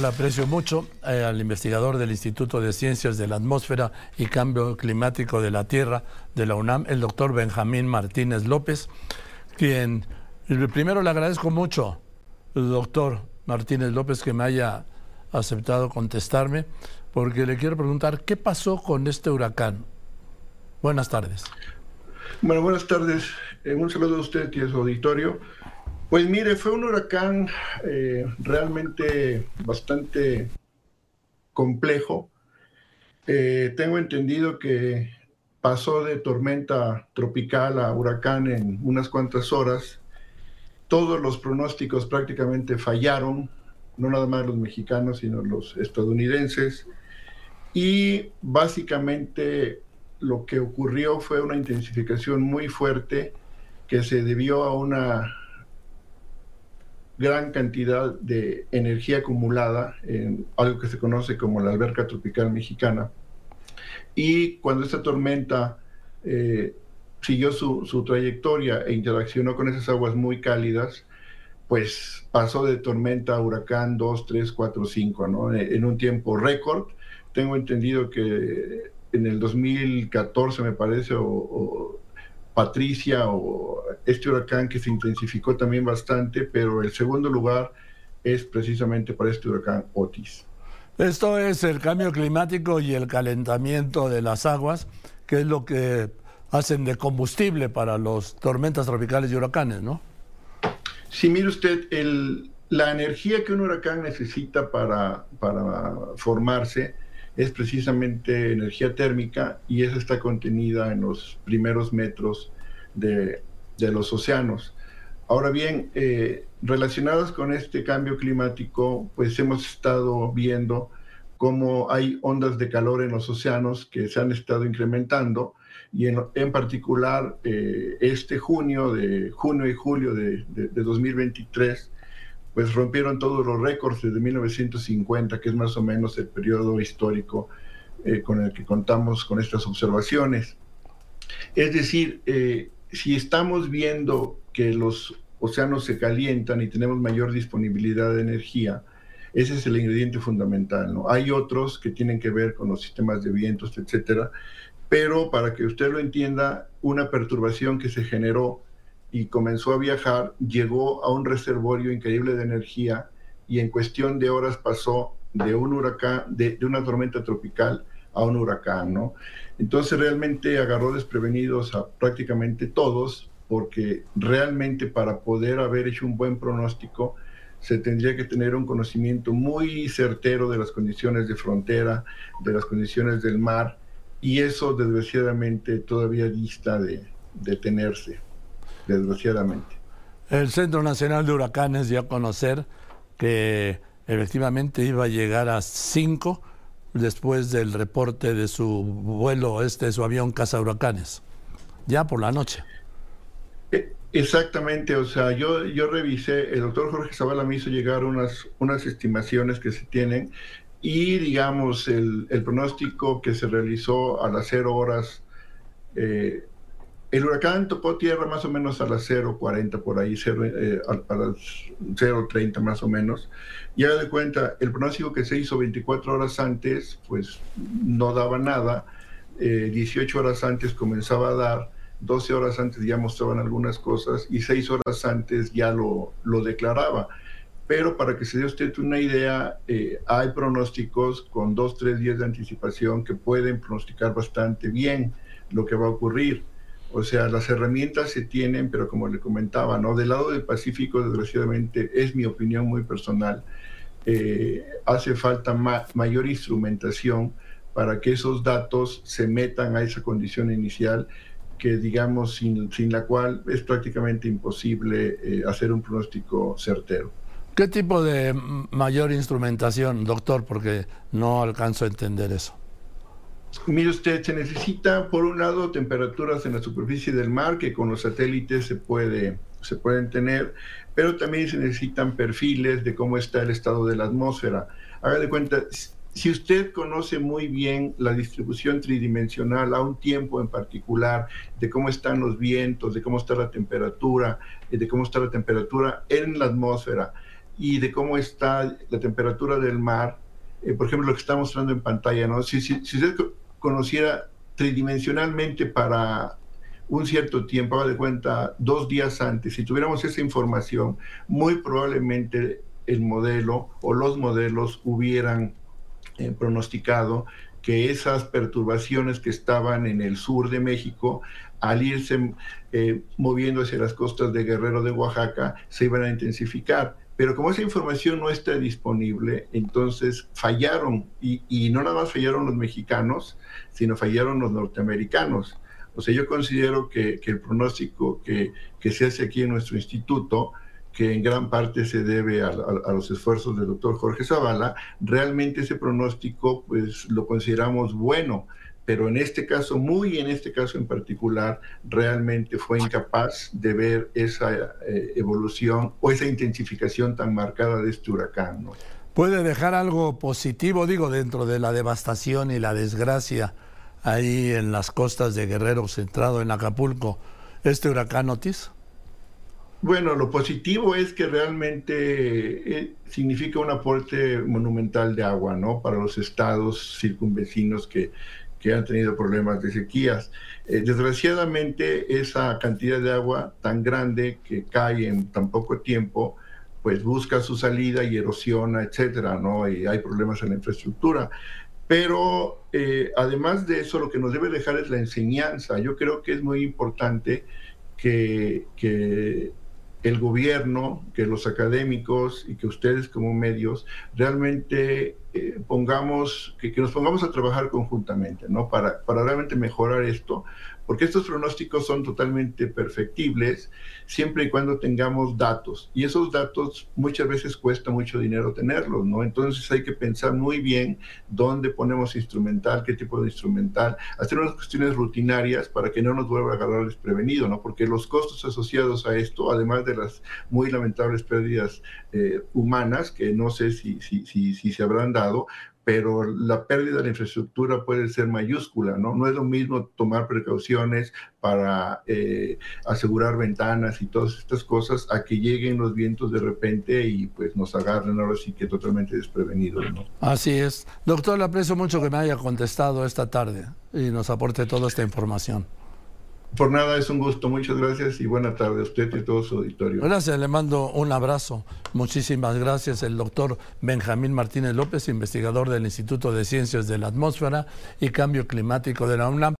Le aprecio mucho eh, al investigador del Instituto de Ciencias de la Atmósfera y Cambio Climático de la Tierra de la UNAM, el doctor Benjamín Martínez López, quien primero le agradezco mucho, doctor Martínez López, que me haya aceptado contestarme, porque le quiero preguntar, ¿qué pasó con este huracán? Buenas tardes. Bueno, buenas tardes. Eh, un saludo a usted y a su auditorio. Pues mire, fue un huracán eh, realmente bastante complejo. Eh, tengo entendido que pasó de tormenta tropical a huracán en unas cuantas horas. Todos los pronósticos prácticamente fallaron, no nada más los mexicanos, sino los estadounidenses. Y básicamente lo que ocurrió fue una intensificación muy fuerte que se debió a una gran cantidad de energía acumulada en algo que se conoce como la alberca tropical mexicana. Y cuando esta tormenta eh, siguió su, trayectoria e interaccionó con esas aguas muy cálidas, pues pasó de tormenta a huracán 2, 3, 4, 5, ¿no? En un tiempo récord. Tengo entendido que en el 2014, me parece, o Patricia o este huracán que se intensificó también bastante, pero el segundo lugar es precisamente para este huracán Otis. Esto es el cambio climático y el calentamiento de las aguas, que es lo que hacen de combustible para los tormentas tropicales y huracanes, ¿no? Sí, mire usted, el, la energía que un huracán necesita para, para formarse es precisamente energía térmica y esa está contenida en los primeros metros de, los océanos. Ahora bien, eh, relacionadas con este cambio climático, pues hemos estado viendo cómo hay ondas de calor en los océanos que se han estado incrementando y en, particular eh, este junio, de junio y julio de, de, de 2023, pues rompieron todos los récords desde 1950, que es más o menos el periodo histórico eh, con el que contamos con estas observaciones. Es decir, eh, si estamos viendo que los océanos se calientan y tenemos mayor disponibilidad de energía, ese es el ingrediente fundamental. ¿no? Hay otros que tienen que ver con los sistemas de vientos, etcétera, pero para que usted lo entienda, una perturbación que se generó y comenzó a viajar, llegó a un reservorio increíble de energía y en cuestión de horas pasó de un huracán, de, una tormenta tropical a un huracán. Entonces realmente agarró desprevenidos a prácticamente todos, porque realmente para poder haber hecho un buen pronóstico se tendría que tener un conocimiento muy certero de las condiciones de frontera, de las condiciones del mar, y eso desgraciadamente todavía dista de, de tenerse desgraciadamente. El Centro Nacional de Huracanes dio a conocer que efectivamente iba a llegar a cinco después del reporte de su vuelo, este, de su avión Casa Huracanes, ya por la noche. E, exactamente, o sea, yo, yo revisé, el doctor Jorge Zavala me hizo llegar unas, unas estimaciones que se tienen y digamos el, el pronóstico que se realizó a las cero horas eh, el huracán topó tierra más o menos a las 0.40 por ahí, 0, eh, a, las 0.30 más o menos. Y haga de cuenta, el pronóstico que se hizo 24 horas antes, pues no daba nada. 18 eh, horas antes comenzaba a dar, 12 horas antes ya mostraban algunas cosas y 6 horas antes ya lo, lo declaraba. Pero para que se dé usted una idea, eh, hay pronósticos con 2, 3 días de anticipación que pueden pronosticar bastante bien lo que va a ocurrir. O sea, las herramientas se tienen, pero como le comentaba, ¿no? Del lado del Pacífico, desgraciadamente, es mi opinión muy personal, eh, hace falta mayor instrumentación para que esos datos se metan a esa condición inicial que, digamos, sin, la cual es prácticamente imposible eh, hacer un pronóstico certero. ¿Qué tipo de mayor instrumentación, doctor? Porque no alcanzo a entender eso. Mire usted, se necesita, por un lado, temperaturas en la superficie del mar, que con los satélites se, puede, se pueden tener, pero también se necesitan perfiles de cómo está el estado de la atmósfera. Haga de cuenta, si usted conoce muy bien la distribución tridimensional a un tiempo en particular, de cómo están los vientos, de cómo está la temperatura, de cómo está la temperatura en la atmósfera, y de cómo está la temperatura del mar. Eh, por ejemplo, lo que está mostrando en pantalla, ¿no? Si, si, si usted conociera tridimensionalmente para un cierto tiempo, haga de cuenta, dos días antes, si tuviéramos esa información, muy probablemente el modelo o los modelos hubieran eh, pronosticado que esas perturbaciones que estaban en el sur de México, al irse eh, moviendo hacia las costas de Guerrero de Oaxaca, se iban a intensificar. Pero como esa información no está disponible, entonces fallaron, y, no nada más fallaron los mexicanos, sino fallaron los norteamericanos. O sea, yo considero que, el pronóstico que, se hace aquí en nuestro instituto, que en gran parte se debe a, a, a, los esfuerzos del doctor Jorge Zavala, realmente ese pronóstico pues lo consideramos bueno, pero en este caso, muy en este caso en particular, realmente fue incapaz de ver esa eh, evolución o esa intensificación tan marcada de este huracán. ¿no? ¿Puede dejar algo positivo, digo, dentro de la devastación y la desgracia? ahí en las costas de Guerrero, centrado en Acapulco, este huracán Otis? Bueno, lo positivo es que realmente eh, significa un aporte monumental de agua, ¿no? Para los estados circunvecinos que, que han tenido problemas de sequías. Eh, desgraciadamente, esa cantidad de agua tan grande que cae en tan poco tiempo, pues busca su salida y erosiona, etcétera, ¿no? Y hay problemas en la infraestructura. Pero eh, además de eso, lo que nos debe dejar es la enseñanza. Yo creo que es muy importante que, que el gobierno, que los académicos y que ustedes como medios realmente eh, pongamos, que, que, nos pongamos a trabajar conjuntamente, ¿no? Para, para realmente mejorar esto, porque estos pronósticos son totalmente perfectibles siempre y cuando tengamos datos. Y esos datos muchas veces cuesta mucho dinero tenerlos, ¿no? Entonces hay que pensar muy bien dónde ponemos instrumental, qué tipo de instrumental, hacer unas cuestiones rutinarias para que no nos vuelva a agarrar desprevenido, ¿no? Porque los costos asociados a esto, además de las muy lamentables pérdidas eh, humanas, que no sé si, si, si, si se habrán dado, pero la pérdida de la infraestructura puede ser mayúscula, ¿no? No es lo mismo tomar precauciones para eh, asegurar ventanas y todas estas cosas a que lleguen los vientos de repente y pues nos agarren ahora sí que totalmente desprevenidos, ¿no? Así es. Doctor, le aprecio mucho que me haya contestado esta tarde y nos aporte toda esta información. Por nada, es un gusto. Muchas gracias y buena tarde a usted y a todo su auditorio. Gracias, le mando un abrazo. Muchísimas gracias. El doctor Benjamín Martínez López, investigador del Instituto de Ciencias de la Atmósfera y Cambio Climático de la UNAM.